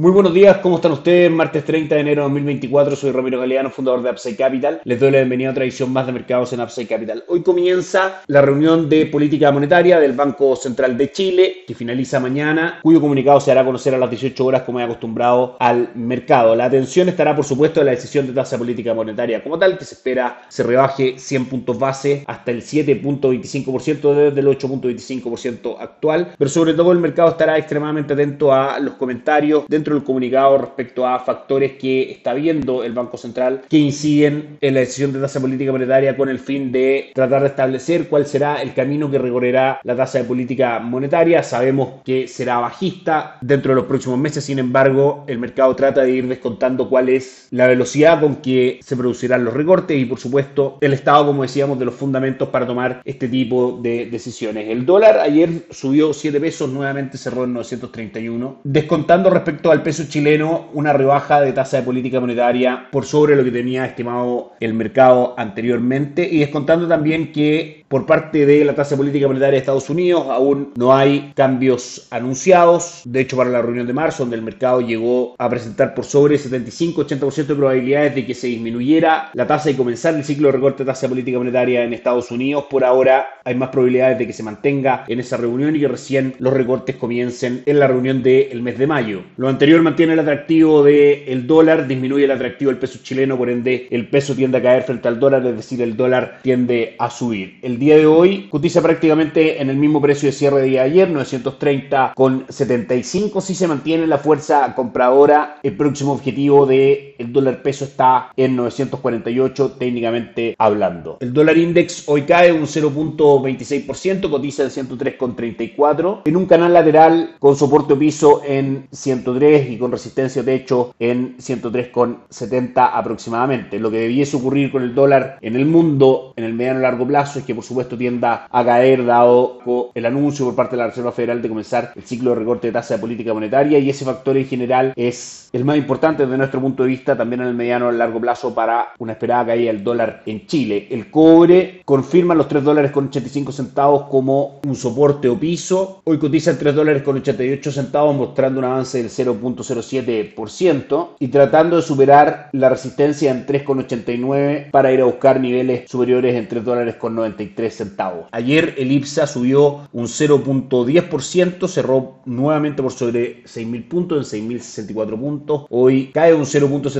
Muy buenos días, ¿cómo están ustedes? Martes 30 de enero de 2024, soy Ramiro Galeano, fundador de Upside Capital. Les doy la bienvenida a otra edición más de mercados en Upside Capital. Hoy comienza la reunión de política monetaria del Banco Central de Chile, que finaliza mañana, cuyo comunicado se hará conocer a las 18 horas como he acostumbrado al mercado. La atención estará, por supuesto, en la decisión de tasa política monetaria como tal, que se espera se rebaje 100 puntos base hasta el 7.25% desde el 8.25% actual, pero sobre todo el mercado estará extremadamente atento a los comentarios dentro el comunicado respecto a factores que está viendo el Banco Central que inciden en la decisión de tasa política monetaria con el fin de tratar de establecer cuál será el camino que recorrerá la tasa de política monetaria. Sabemos que será bajista dentro de los próximos meses, sin embargo, el mercado trata de ir descontando cuál es la velocidad con que se producirán los recortes y, por supuesto, el estado, como decíamos, de los fundamentos para tomar este tipo de decisiones. El dólar ayer subió 7 pesos, nuevamente cerró en 931, descontando respecto al peso chileno una rebaja de tasa de política monetaria por sobre lo que tenía estimado el mercado anteriormente. Y descontando también que por parte de la tasa de política monetaria de Estados Unidos aún no hay cambios anunciados. De hecho, para la reunión de marzo, donde el mercado llegó a presentar por sobre 75-80% de probabilidades de que se disminuyera la tasa y comenzar el ciclo de recorte de tasa de política monetaria en Estados Unidos, por ahora hay más probabilidades de que se mantenga en esa reunión y que recién los recortes comiencen en la reunión del mes de mayo. Lo anterior mantiene el atractivo del dólar, disminuye el atractivo del peso chileno, por ende el peso tiende a caer frente al dólar, es decir, el dólar tiende a subir. Día de hoy cotiza prácticamente en el mismo precio de cierre de día de ayer, 930 con 75, si se mantiene la fuerza compradora, el próximo objetivo del el dólar peso está en 948 técnicamente hablando. El dólar index hoy cae un 0.26%, cotiza en 103,34 en un canal lateral con soporte piso en 103 y con resistencia de hecho en 103,70 aproximadamente. Lo que debiese ocurrir con el dólar en el mundo en el mediano largo plazo es que por supuesto tienda a caer dado el anuncio por parte de la Reserva Federal de comenzar el ciclo de recorte de tasa de política monetaria y ese factor en general es el más importante desde nuestro punto de vista también en el mediano largo plazo para una esperada caída del dólar en Chile. El cobre confirma los 3 dólares con 85 centavos como un soporte o piso. Hoy cotiza en 3 dólares con 88 centavos mostrando un avance del 0. 0.07% y tratando de superar la resistencia en 3,89 para ir a buscar niveles superiores en 3 dólares con 93 centavos. Ayer el IPSA subió un 0.10%, cerró nuevamente por sobre 6.000 puntos en 6.064 puntos. Hoy cae un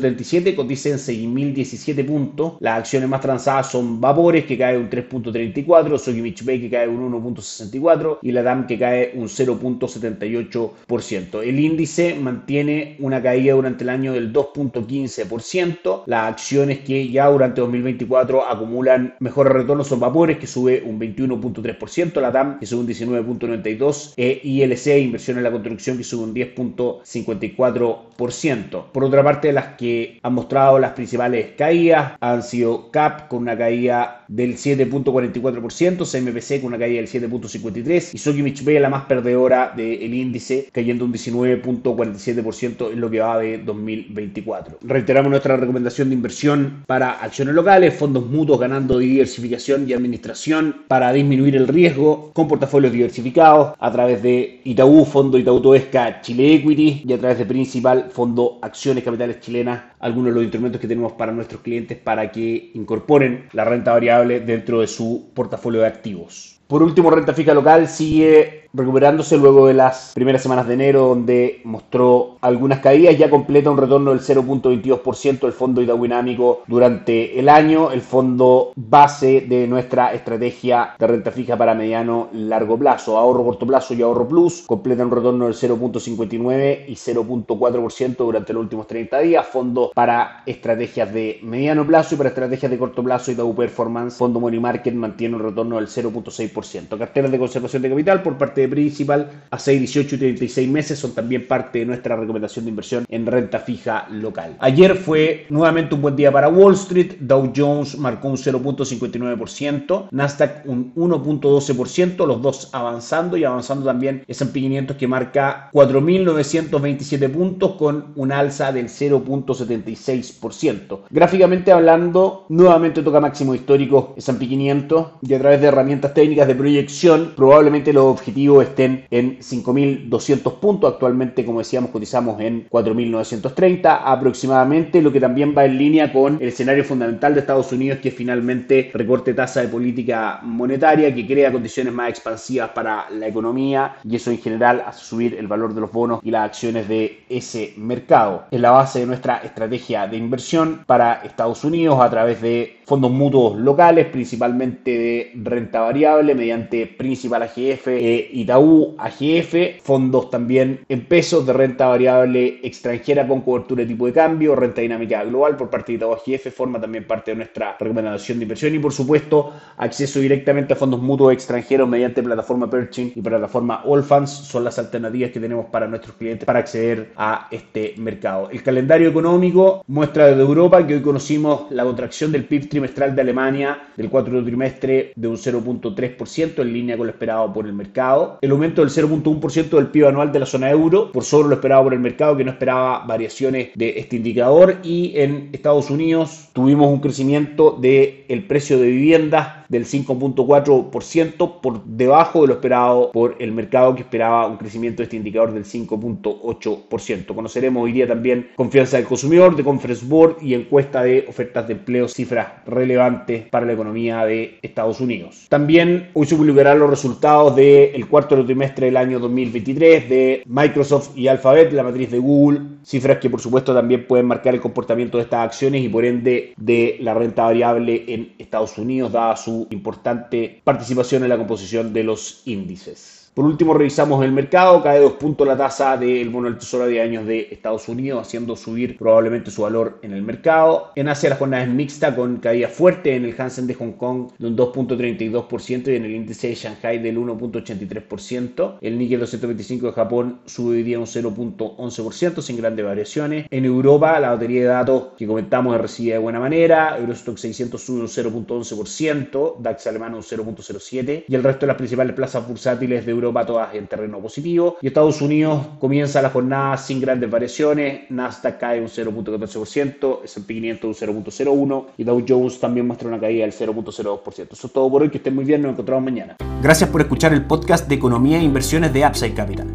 0.77, cotiza en 6.017 puntos. Las acciones más transadas son Vapores que cae un 3.34, Sokimich Bay que cae un 1.64 y la DAM que cae un 0.78%. El índice mantiene una caída durante el año del 2.15%. Las acciones que ya durante 2024 acumulan mejores retornos son Vapores, que sube un 21.3%, la TAM, que sube un 19.92%, e ILC, Inversión en la Construcción, que sube un 10.54%. Por otra parte, las que han mostrado las principales caídas han sido CAP, con una caída del 7.44%, CMPC con una caída del 7.53% y Sokimich B, la más perdedora del índice, cayendo un 19.47% en lo que va de 2024. Reiteramos nuestra recomendación de inversión para acciones locales, fondos mutuos ganando diversificación y administración para disminuir el riesgo con portafolios diversificados a través de Itaú, Fondo Itaú Toesca Chile Equity y a través de Principal, Fondo Acciones Capitales Chilenas, algunos de los instrumentos que tenemos para nuestros clientes para que incorporen la renta variable dentro de su portafolio de activos. Por último, renta fija local sigue recuperándose luego de las primeras semanas de enero donde mostró algunas caídas, ya completa un retorno del 0.22% del fondo hidrodinámico durante el año, el fondo base de nuestra estrategia de renta fija para mediano largo plazo, ahorro corto plazo y ahorro plus, completa un retorno del 0.59 y 0.4% durante los últimos 30 días, fondo para estrategias de mediano plazo y para estrategias de corto plazo y Performance, fondo Money Market mantiene un retorno del 0.6%, carteras de conservación de capital por parte principal a 6, 18 y 36 meses son también parte de nuestra recomendación de inversión en renta fija local. Ayer fue nuevamente un buen día para Wall Street, Dow Jones marcó un 0.59%, Nasdaq un 1.12%, los dos avanzando y avanzando también S&P 500 que marca 4.927 puntos con un alza del 0.76%. Gráficamente hablando, nuevamente toca máximo histórico S&P 500 y a través de herramientas técnicas de proyección probablemente los objetivos estén en 5.200 puntos. Actualmente, como decíamos, cotizamos en 4.930 aproximadamente, lo que también va en línea con el escenario fundamental de Estados Unidos, que finalmente recorte tasa de política monetaria, que crea condiciones más expansivas para la economía y eso en general hace subir el valor de los bonos y las acciones de ese mercado. Es la base de nuestra estrategia de inversión para Estados Unidos a través de fondos mutuos locales, principalmente de renta variable mediante Principal AGF, e Itaú AGF, fondos también en pesos de renta variable extranjera con cobertura de tipo de cambio, renta dinámica global por parte de Itaú AGF, forma también parte de nuestra recomendación de inversión y por supuesto acceso directamente a fondos mutuos extranjeros mediante plataforma Perching y plataforma Allfunds son las alternativas que tenemos para nuestros clientes para acceder a este mercado. El calendario económico muestra desde Europa que hoy conocimos la contracción del PIB trimestral de Alemania del cuarto trimestre de un 0.3% en línea con lo esperado por el mercado. El aumento del 0.1% del PIB anual de la zona euro por sobre lo esperado por el mercado que no esperaba variaciones de este indicador y en Estados Unidos tuvimos un crecimiento del el precio de viviendas del 5.4% por debajo de lo esperado por el mercado que esperaba un crecimiento de este indicador del 5.8%. Conoceremos hoy día también confianza del consumidor, de Conference Board y encuesta de ofertas de empleo, cifras relevantes para la economía de Estados Unidos. También hoy se publicarán los resultados del cuarto trimestre del año 2023 de Microsoft y Alphabet, la matriz de Google, cifras que por supuesto también pueden marcar el comportamiento de estas acciones y por ende de la renta variable en Estados Unidos, dada su importante participación en la composición de los índices. Por último, revisamos el mercado, cae dos puntos la tasa del bono del tesoro de años de Estados Unidos, haciendo subir probablemente su valor en el mercado. En Asia la jornada es mixta con caída fuerte en el Hansen de Hong Kong de un 2.32% y en el índice de Shanghai del 1.83%. El Nikkei 225 de Japón sube hoy día un 0.11% sin grandes variaciones. En Europa la batería de datos que comentamos es recibida de buena manera. Eurostock 600 sube un 0.11%, DAX alemán un 0.07% y el resto de las principales plazas bursátiles de Europa Europa todas en terreno positivo. Y Estados Unidos comienza la jornada sin grandes variaciones. Nasdaq cae un 0.14%, S&P 500 un 0.01% y Dow Jones también muestra una caída del 0.02%. Eso es todo por hoy, que estén muy bien, nos encontramos mañana. Gracias por escuchar el podcast de Economía e Inversiones de Upside Capital.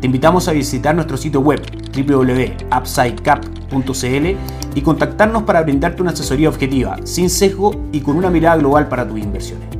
Te invitamos a visitar nuestro sitio web www.upsidecap.cl y contactarnos para brindarte una asesoría objetiva, sin sesgo y con una mirada global para tus inversiones.